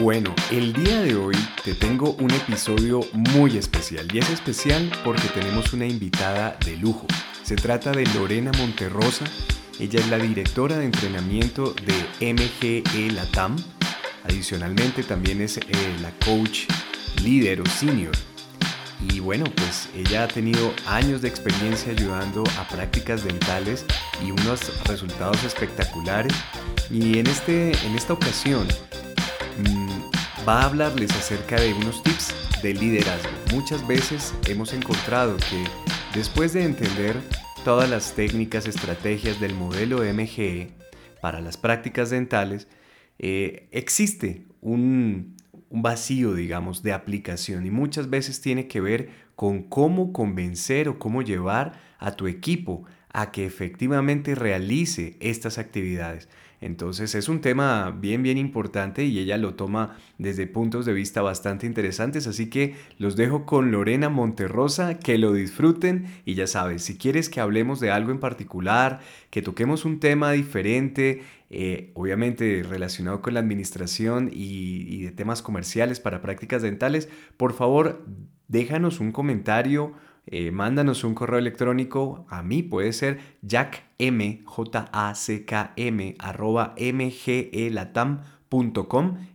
Bueno, el día de hoy te tengo un episodio muy especial y es especial porque tenemos una invitada de lujo. Se trata de Lorena Monterrosa. Ella es la directora de entrenamiento de MGE Latam. Adicionalmente también es eh, la coach líder o senior. Y bueno, pues ella ha tenido años de experiencia ayudando a prácticas dentales y unos resultados espectaculares. Y en, este, en esta ocasión va a hablarles acerca de unos tips de liderazgo. Muchas veces hemos encontrado que después de entender todas las técnicas, estrategias del modelo MGE para las prácticas dentales, eh, existe un, un vacío, digamos, de aplicación y muchas veces tiene que ver con cómo convencer o cómo llevar a tu equipo a que efectivamente realice estas actividades. Entonces es un tema bien, bien importante y ella lo toma desde puntos de vista bastante interesantes. Así que los dejo con Lorena Monterrosa, que lo disfruten y ya sabes, si quieres que hablemos de algo en particular, que toquemos un tema diferente, eh, obviamente relacionado con la administración y, y de temas comerciales para prácticas dentales, por favor déjanos un comentario eh, mándanos un correo electrónico a mí, puede ser jackm,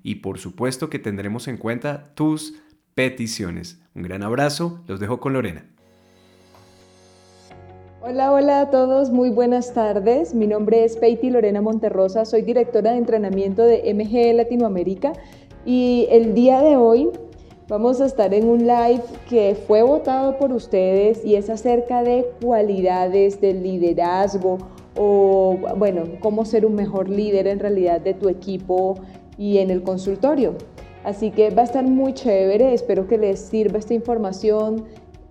y por supuesto que tendremos en cuenta tus peticiones. Un gran abrazo, los dejo con Lorena. Hola, hola a todos, muy buenas tardes. Mi nombre es Peiti Lorena Monterrosa, soy directora de entrenamiento de MGE Latinoamérica y el día de hoy Vamos a estar en un live que fue votado por ustedes y es acerca de cualidades del liderazgo o, bueno, cómo ser un mejor líder en realidad de tu equipo y en el consultorio. Así que va a estar muy chévere, espero que les sirva esta información.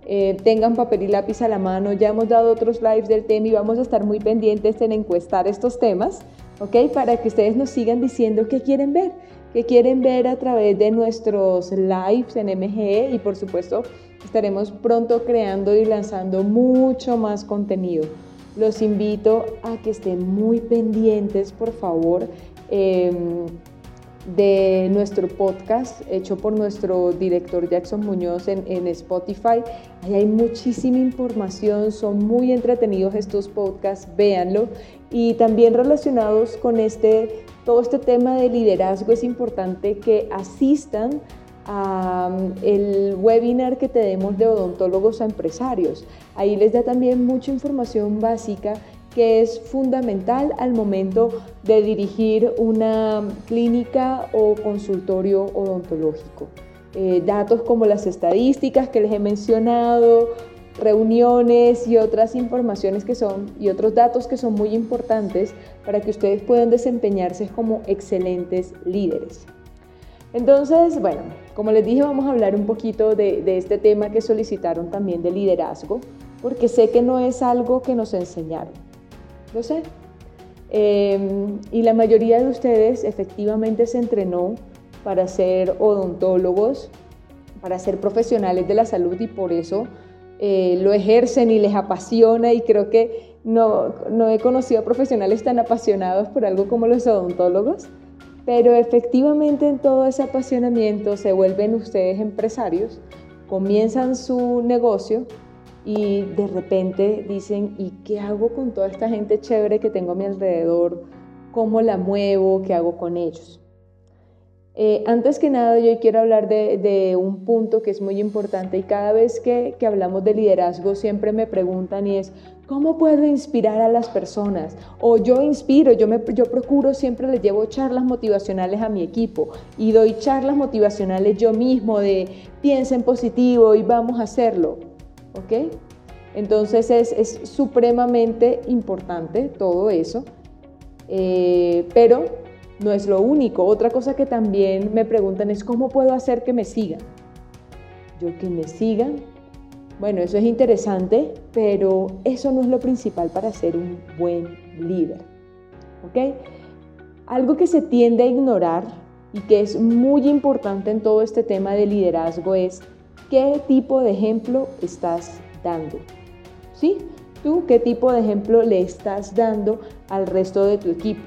Eh, tengan papel y lápiz a la mano, ya hemos dado otros lives del tema y vamos a estar muy pendientes en encuestar estos temas, ¿ok? Para que ustedes nos sigan diciendo qué quieren ver que quieren ver a través de nuestros lives en MGE y por supuesto estaremos pronto creando y lanzando mucho más contenido. Los invito a que estén muy pendientes, por favor, em, de nuestro podcast hecho por nuestro director Jackson Muñoz en, en Spotify. Ahí hay muchísima información, son muy entretenidos estos podcasts, véanlo. Y también relacionados con este todo este tema de liderazgo es importante que asistan al um, webinar que tenemos de odontólogos a empresarios. Ahí les da también mucha información básica que es fundamental al momento de dirigir una clínica o consultorio odontológico. Eh, datos como las estadísticas que les he mencionado, reuniones y otras informaciones que son y otros datos que son muy importantes para que ustedes puedan desempeñarse como excelentes líderes. Entonces, bueno, como les dije, vamos a hablar un poquito de, este tema que solicitaron también de liderazgo, porque sé que no es algo que nos enseñaron. Lo sé. Em, y la mayoría de ustedes efectivamente se entrenó para ser odontólogos, para ser profesionales de la salud y por eso eh, lo ejercen y les apasiona y creo que no, no he conocido profesionales tan apasionados por algo como los odontólogos, pero efectivamente en todo ese apasionamiento se vuelven ustedes empresarios, comienzan su negocio y de repente dicen, ¿y qué hago con toda esta gente chévere que tengo a mi alrededor? ¿Cómo la muevo? ¿Qué hago con ellos? Eh, antes que nada, yo quiero hablar de, un punto que es muy importante y cada vez que, hablamos de liderazgo siempre me preguntan y es, ¿cómo puedo inspirar a las personas? O yo inspiro, yo, me, yo procuro, siempre les llevo charlas motivacionales a mi equipo y doy charlas motivacionales yo mismo de piensa en positivo y vamos a hacerlo. ¿Ok? Entonces es, supremamente importante todo eso, eh, pero no es lo único. Otra cosa que también me preguntan es cómo puedo hacer que me sigan. Yo que me sigan. Bueno, eso es interesante, pero eso no es lo principal para ser un buen líder. ¿Ok? Algo que se tiende a ignorar y que es muy importante en todo este tema de liderazgo es qué tipo de ejemplo estás dando. ¿Sí? Tú qué tipo de ejemplo le estás dando al resto de tu equipo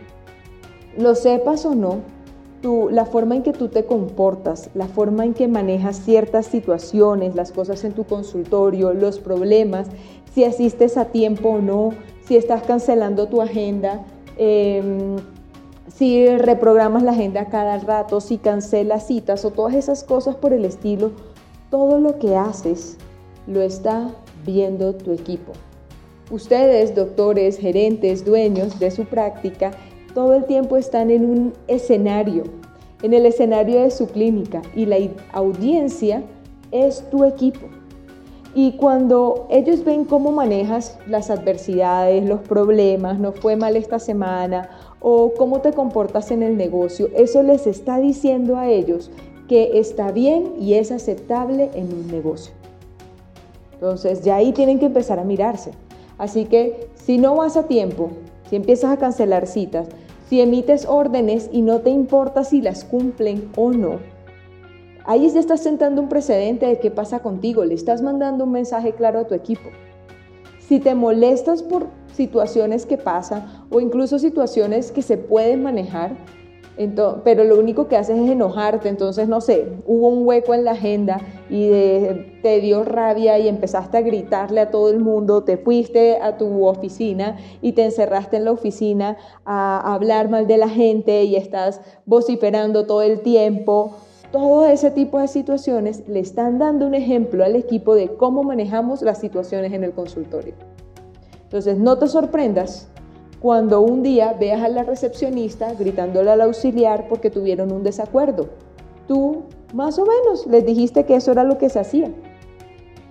lo sepas o no, la forma en que tú te comportas, la forma en que manejas ciertas situaciones, las cosas en tu consultorio, los problemas, si asistes a tiempo o no, si estás cancelando tu agenda, em, si reprogramas la agenda cada rato, si cancelas citas o todas esas cosas por el estilo, todo lo que haces lo está viendo tu equipo. Ustedes, doctores, gerentes, dueños de su práctica, todo el tiempo están en un escenario, en el escenario de su clínica y la audiencia es tu equipo. Y cuando ellos ven cómo manejas las adversidades, los problemas, no fue mal esta semana o cómo te comportas en el negocio, eso les está diciendo a ellos que está bien y es aceptable en un negocio. Entonces ya ahí tienen que empezar a mirarse. Así que si no vas a tiempo, si empiezas a cancelar citas, si emites órdenes y no te importa si las cumplen o no, ahí ya estás sentando un precedente de qué pasa contigo, le estás mandando un mensaje claro a tu equipo. Si te molestas por situaciones que pasan o incluso situaciones que se pueden manejar, pero lo único que haces es enojarte, entonces no sé, hubo un hueco en la agenda y te dio rabia y empezaste a gritarle a todo el mundo, te fuiste a tu oficina y te encerraste en la oficina a hablar mal de la gente y estás vociferando todo el tiempo. Todo ese tipo de situaciones le están dando un ejemplo al equipo de cómo manejamos las situaciones en el consultorio. Entonces, no te sorprendas cuando un día veas a la recepcionista gritándole al auxiliar porque tuvieron un desacuerdo. Tú, más o menos, les dijiste que eso era lo que se hacía.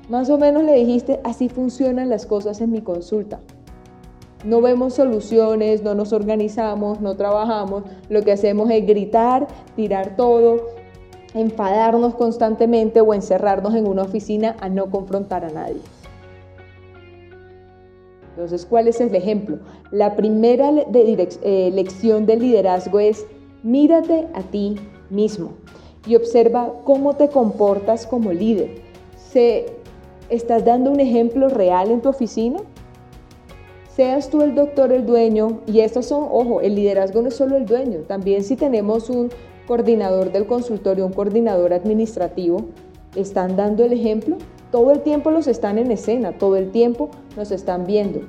Más o menos le dijiste, así funcionan las cosas en mi consulta. No vemos soluciones, no nos organizamos, no trabajamos. Lo que hacemos es gritar, tirar todo, enfadarnos constantemente o encerrarnos en una oficina a no confrontar a nadie. Entonces, ¿cuál es el ejemplo? La primera eh, lección del liderazgo es mírate a ti mismo y observa cómo te comportas como líder. ¿Se, ¿Estás dando un ejemplo real en tu oficina? Seas tú el doctor, el dueño, y estos son, ojo, el liderazgo no es solo el dueño, también si tenemos un coordinador del consultorio, un coordinador administrativo, ¿están dando el ejemplo? Todo el tiempo los están en escena, todo el tiempo nos están viendo.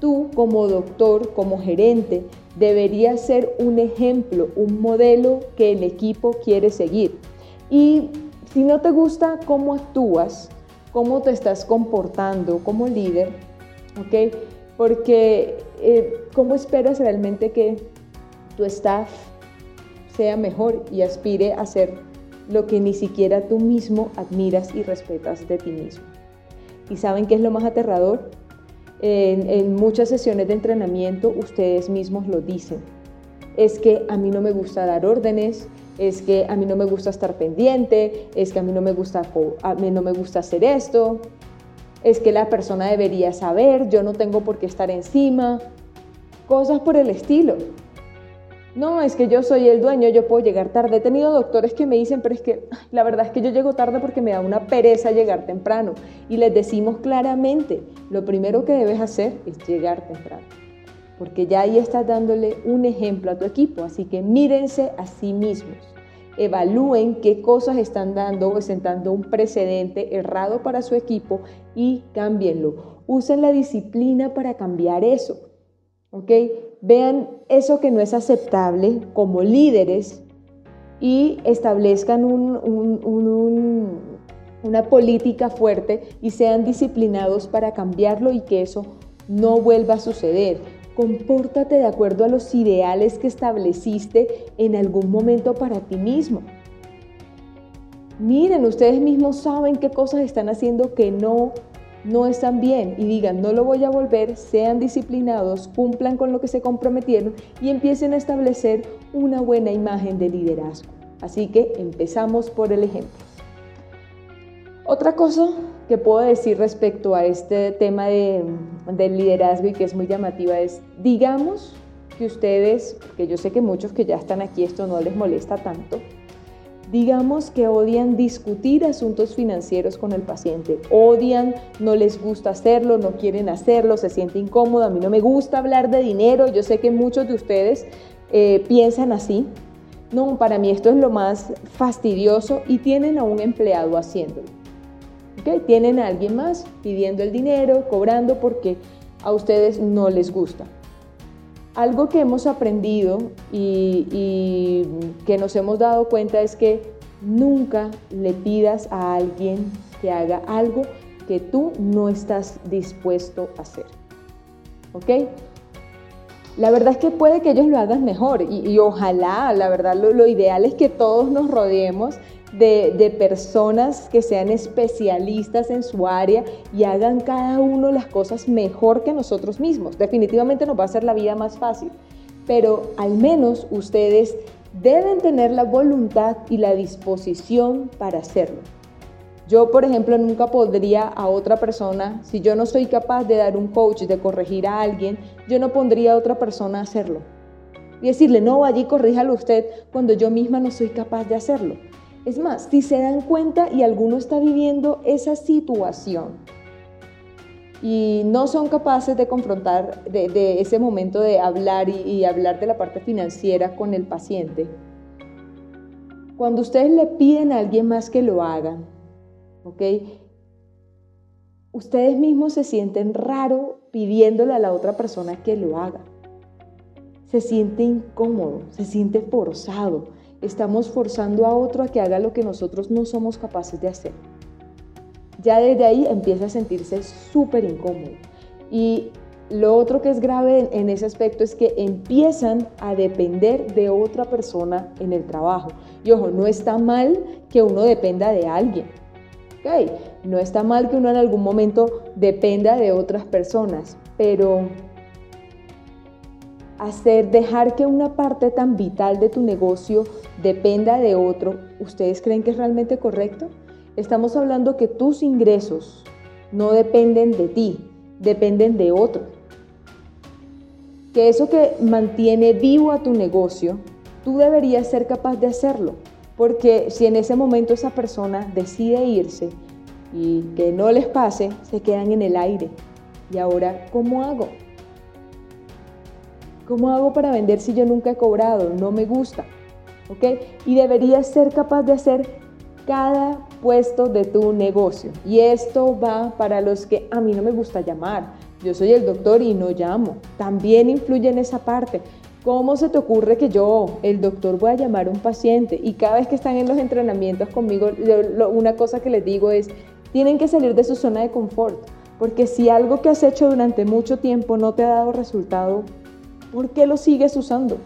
Tú como doctor, como gerente, deberías ser un ejemplo, un modelo que el equipo quiere seguir. Y si no te gusta cómo actúas, cómo te estás comportando como líder, ¿ok? Porque eh, ¿cómo esperas realmente que tu staff sea mejor y aspire a ser lo que ni siquiera tú mismo admiras y respetas de ti mismo. ¿Y saben qué es lo más aterrador? En, muchas sesiones de entrenamiento ustedes mismos lo dicen. Es que a mí no me gusta dar órdenes, es que a mí no me gusta estar pendiente, es que a mí no me gusta, a mí no me gusta hacer esto, es que la persona debería saber, yo no tengo por qué estar encima, cosas por el estilo. No, es que yo soy el dueño, yo puedo llegar tarde. He tenido doctores que me dicen, pero es que la verdad es que yo llego tarde porque me da una pereza llegar temprano. Y les decimos claramente, lo primero que debes hacer es llegar temprano. Porque ya ahí estás dándole un ejemplo a tu equipo. Así que mírense a sí mismos. Evalúen qué cosas están dando o sentando un precedente errado para su equipo y cámbienlo. Usen la disciplina para cambiar eso. ¿Ok? vean eso que no es aceptable como líderes y establezcan una política fuerte y sean disciplinados para cambiarlo y que eso no vuelva a suceder. Compórtate de acuerdo a los ideales que estableciste en algún momento para ti mismo. Miren, ustedes mismos saben qué cosas están haciendo que no no están bien y digan no lo voy a volver, sean disciplinados, cumplan con lo que se comprometieron y empiecen a establecer una buena imagen de liderazgo. Así que empezamos por el ejemplo. Otra cosa que puedo decir respecto a este tema de, del liderazgo y que es muy llamativa es, digamos que ustedes, que yo sé que muchos que ya están aquí esto no les molesta tanto, digamos que odian discutir asuntos financieros con el paciente, odian, no les gusta hacerlo, no quieren hacerlo, se siente incómodo, a mí no me gusta hablar de dinero, yo sé que muchos de ustedes eh, piensan así, no, para mí esto es lo más fastidioso y tienen a un empleado haciéndolo. ¿Okay? Tienen a alguien más pidiendo el dinero, cobrando porque a ustedes no les gusta. Algo que hemos aprendido y, que nos hemos dado cuenta es que nunca le pidas a alguien que haga algo que tú no estás dispuesto a hacer. ¿Ok? La verdad es que puede que ellos lo hagan mejor y, ojalá, la verdad lo, ideal es que todos nos rodeemos de, personas que sean especialistas en su área y hagan cada uno las cosas mejor que nosotros mismos. Definitivamente nos va a hacer la vida más fácil, pero al menos ustedes deben tener la voluntad y la disposición para hacerlo. Yo, por ejemplo, nunca podría a otra persona, si yo no soy capaz de dar un coach, de corregir a alguien, yo no pondría a otra persona a hacerlo. Y decirle, no, allí corríjalo usted cuando yo misma no soy capaz de hacerlo. Es más, si se dan cuenta y alguno está viviendo esa situación y no son capaces de confrontar de, ese momento de hablar y, y hablar de la parte financiera con el paciente, cuando ustedes le piden a alguien más que lo hagan, ¿ok? Ustedes mismos se sienten raro pidiéndole a la otra persona que lo haga. Se siente incómodo, se siente forzado. Estamos forzando a otro a que haga lo que nosotros no somos capaces de hacer. Ya desde ahí empieza a sentirse súper incómodo. Y lo otro que es grave en ese aspecto es que empiezan a depender de otra persona en el trabajo. Y ojo, no está mal que uno dependa de alguien no está mal que uno en algún momento dependa de otras personas, pero hacer, dejar que una parte tan vital de tu negocio dependa de otro, ¿ustedes creen que es realmente correcto? Estamos hablando que tus ingresos no dependen de ti, dependen de otro. Que eso que mantiene vivo a tu negocio, tú deberías ser capaz de hacerlo. Porque si en ese momento esa persona decide irse y que no les pase, se quedan en el aire. ¿Y ahora cómo hago? ¿Cómo hago para vender si yo nunca he cobrado? No me gusta. ¿Ok? Y deberías ser capaz de hacer cada puesto de tu negocio. Y esto va para los que a mí no me gusta llamar. Yo soy el doctor y no llamo. También influye en esa parte. ¿Cómo se te ocurre que yo, el doctor, voy a llamar a un paciente? Y cada vez que están en los entrenamientos conmigo, una cosa que les digo es, tienen que salir de su zona de confort, porque si algo que has hecho durante mucho tiempo no te ha dado resultado, ¿por qué lo sigues usando?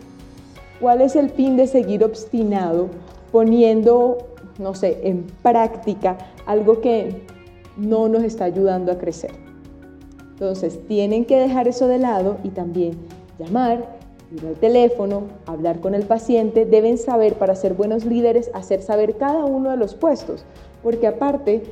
¿Cuál es el fin de seguir obstinado poniendo, no sé, en práctica algo que no nos está ayudando a crecer? Entonces, tienen que dejar eso de lado y también llamar, ir al teléfono, hablar con el paciente, deben saber para ser buenos líderes, hacer saber cada uno de los puestos, porque aparte,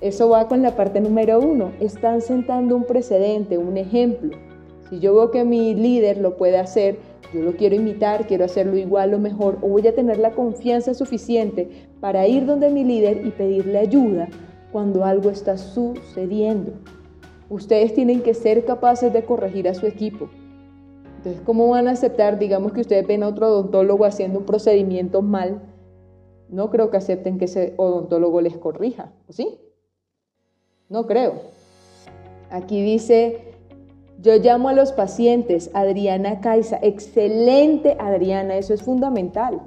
eso va con la parte número uno, están sentando un precedente, un ejemplo. Si yo veo que mi líder lo puede hacer, yo lo quiero imitar, quiero hacerlo igual o mejor, o voy a tener la confianza suficiente para ir donde mi líder y pedirle ayuda cuando algo está sucediendo. Ustedes tienen que ser capaces de corregir a su equipo. Entonces, ¿cómo van a aceptar, digamos que ustedes ven a otro odontólogo haciendo un procedimiento mal? No creo que acepten que ese odontólogo les corrija, ¿o sí? No creo. Aquí dice, yo llamo a los pacientes, Adriana Caiza, excelente Adriana, eso es fundamental.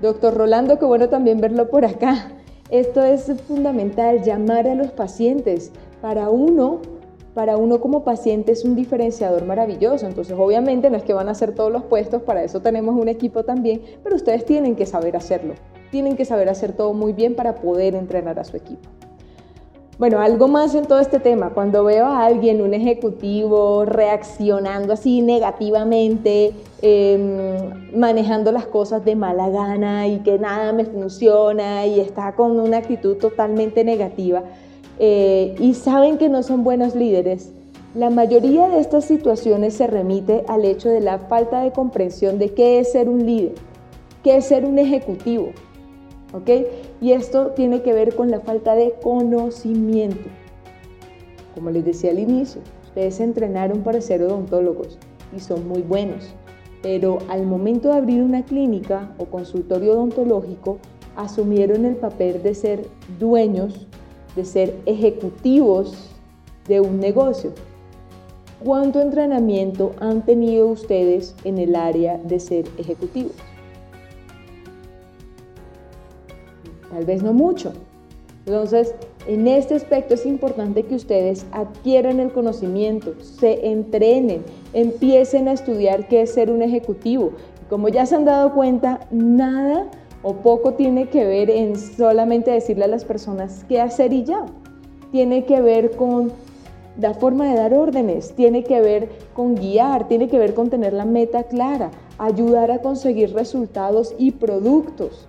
Doctor Rolando, qué bueno también verlo por acá. Esto es fundamental, llamar a los pacientes. Para uno para uno como paciente es un diferenciador maravilloso. Entonces, obviamente no es que van a hacer todos los puestos, para eso tenemos un equipo también, pero ustedes tienen que saber hacerlo. Tienen que saber hacer todo muy bien para poder entrenar a su equipo. Bueno, algo más en todo este tema. Cuando veo a alguien, un ejecutivo, reaccionando así negativamente, em, manejando las cosas de mala gana y que nada me funciona y está con una actitud totalmente negativa, eh, y saben que no son buenos líderes, la mayoría de estas situaciones se remite al hecho de la falta de comprensión de qué es ser un líder, qué es ser un ejecutivo. ¿Ok? Y esto tiene que ver con la falta de conocimiento. Como les decía al inicio, ustedes entrenaron para ser odontólogos y son muy buenos, pero al momento de abrir una clínica o consultorio odontológico, asumieron el papel de ser dueños, de ser ejecutivos de un negocio. ¿Cuánto entrenamiento han tenido ustedes en el área de ser ejecutivos? Tal vez no mucho. Entonces, en este aspecto es importante que ustedes adquieran el conocimiento, se entrenen, empiecen a estudiar qué es ser un ejecutivo. Como ya se han dado cuenta, nada o poco tiene que ver en solamente decirle a las personas qué hacer y ya. Tiene que ver con la forma de dar órdenes, tiene que ver con guiar, tiene que ver con tener la meta clara, ayudar a conseguir resultados y productos.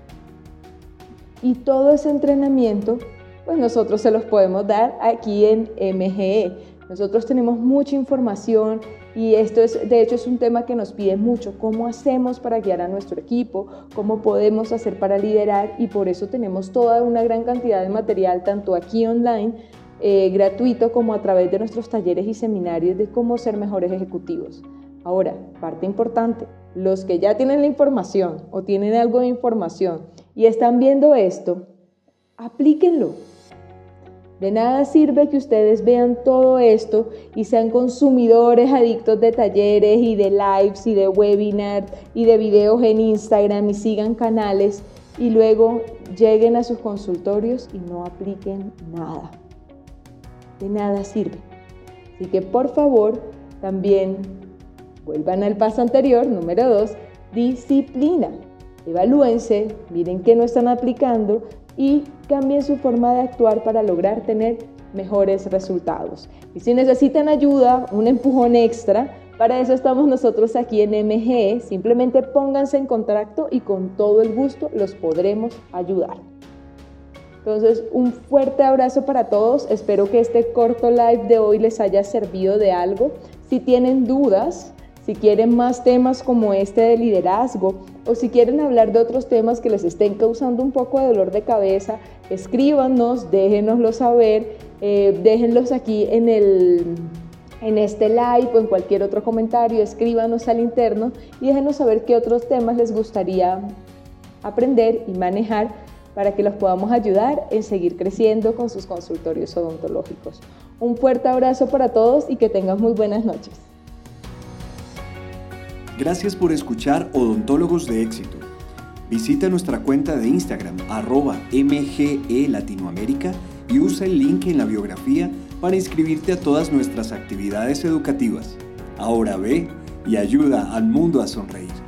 Y todo ese entrenamiento, pues nosotros se los podemos dar aquí en MGE. Nosotros tenemos mucha información y esto es, de hecho, es un tema que nos pide mucho. ¿Cómo hacemos para guiar a nuestro equipo? ¿Cómo podemos hacer para liderar? Y por eso tenemos toda una gran cantidad de material, tanto aquí online, eh, gratuito, como a través de nuestros talleres y seminarios de cómo ser mejores ejecutivos. Ahora, parte importante, los que ya tienen la información o tienen algo de información y están viendo esto, aplíquenlo. De nada sirve que ustedes vean todo esto y sean consumidores adictos de talleres y de lives y de webinars y de videos en Instagram y sigan canales y luego lleguen a sus consultorios y no apliquen nada. De nada sirve. Así que por favor, también Vuelvan al paso anterior, número 2, disciplina. Evalúense, miren qué no están aplicando y cambien su forma de actuar para lograr tener mejores resultados. Y si necesitan ayuda, un empujón extra, para eso estamos nosotros aquí en MGE. Simplemente pónganse en contacto y con todo el gusto los podremos ayudar. Entonces, un fuerte abrazo para todos. Espero que este corto live de hoy les haya servido de algo. Si tienen dudas, si quieren más temas como este de liderazgo o si quieren hablar de otros temas que les estén causando un poco de dolor de cabeza, escríbanos, déjenoslo saber, eh, déjenlos aquí en, el, en este live o en cualquier otro comentario, escríbanos al interno y déjenos saber qué otros temas les gustaría aprender y manejar para que los podamos ayudar en seguir creciendo con sus consultorios odontológicos. Un fuerte abrazo para todos y que tengan muy buenas noches. Gracias por escuchar Odontólogos de Éxito. Visita nuestra cuenta de Instagram arroba MGE Latinoamérica y usa el link en la biografía para inscribirte a todas nuestras actividades educativas. Ahora ve y ayuda al mundo a sonreír.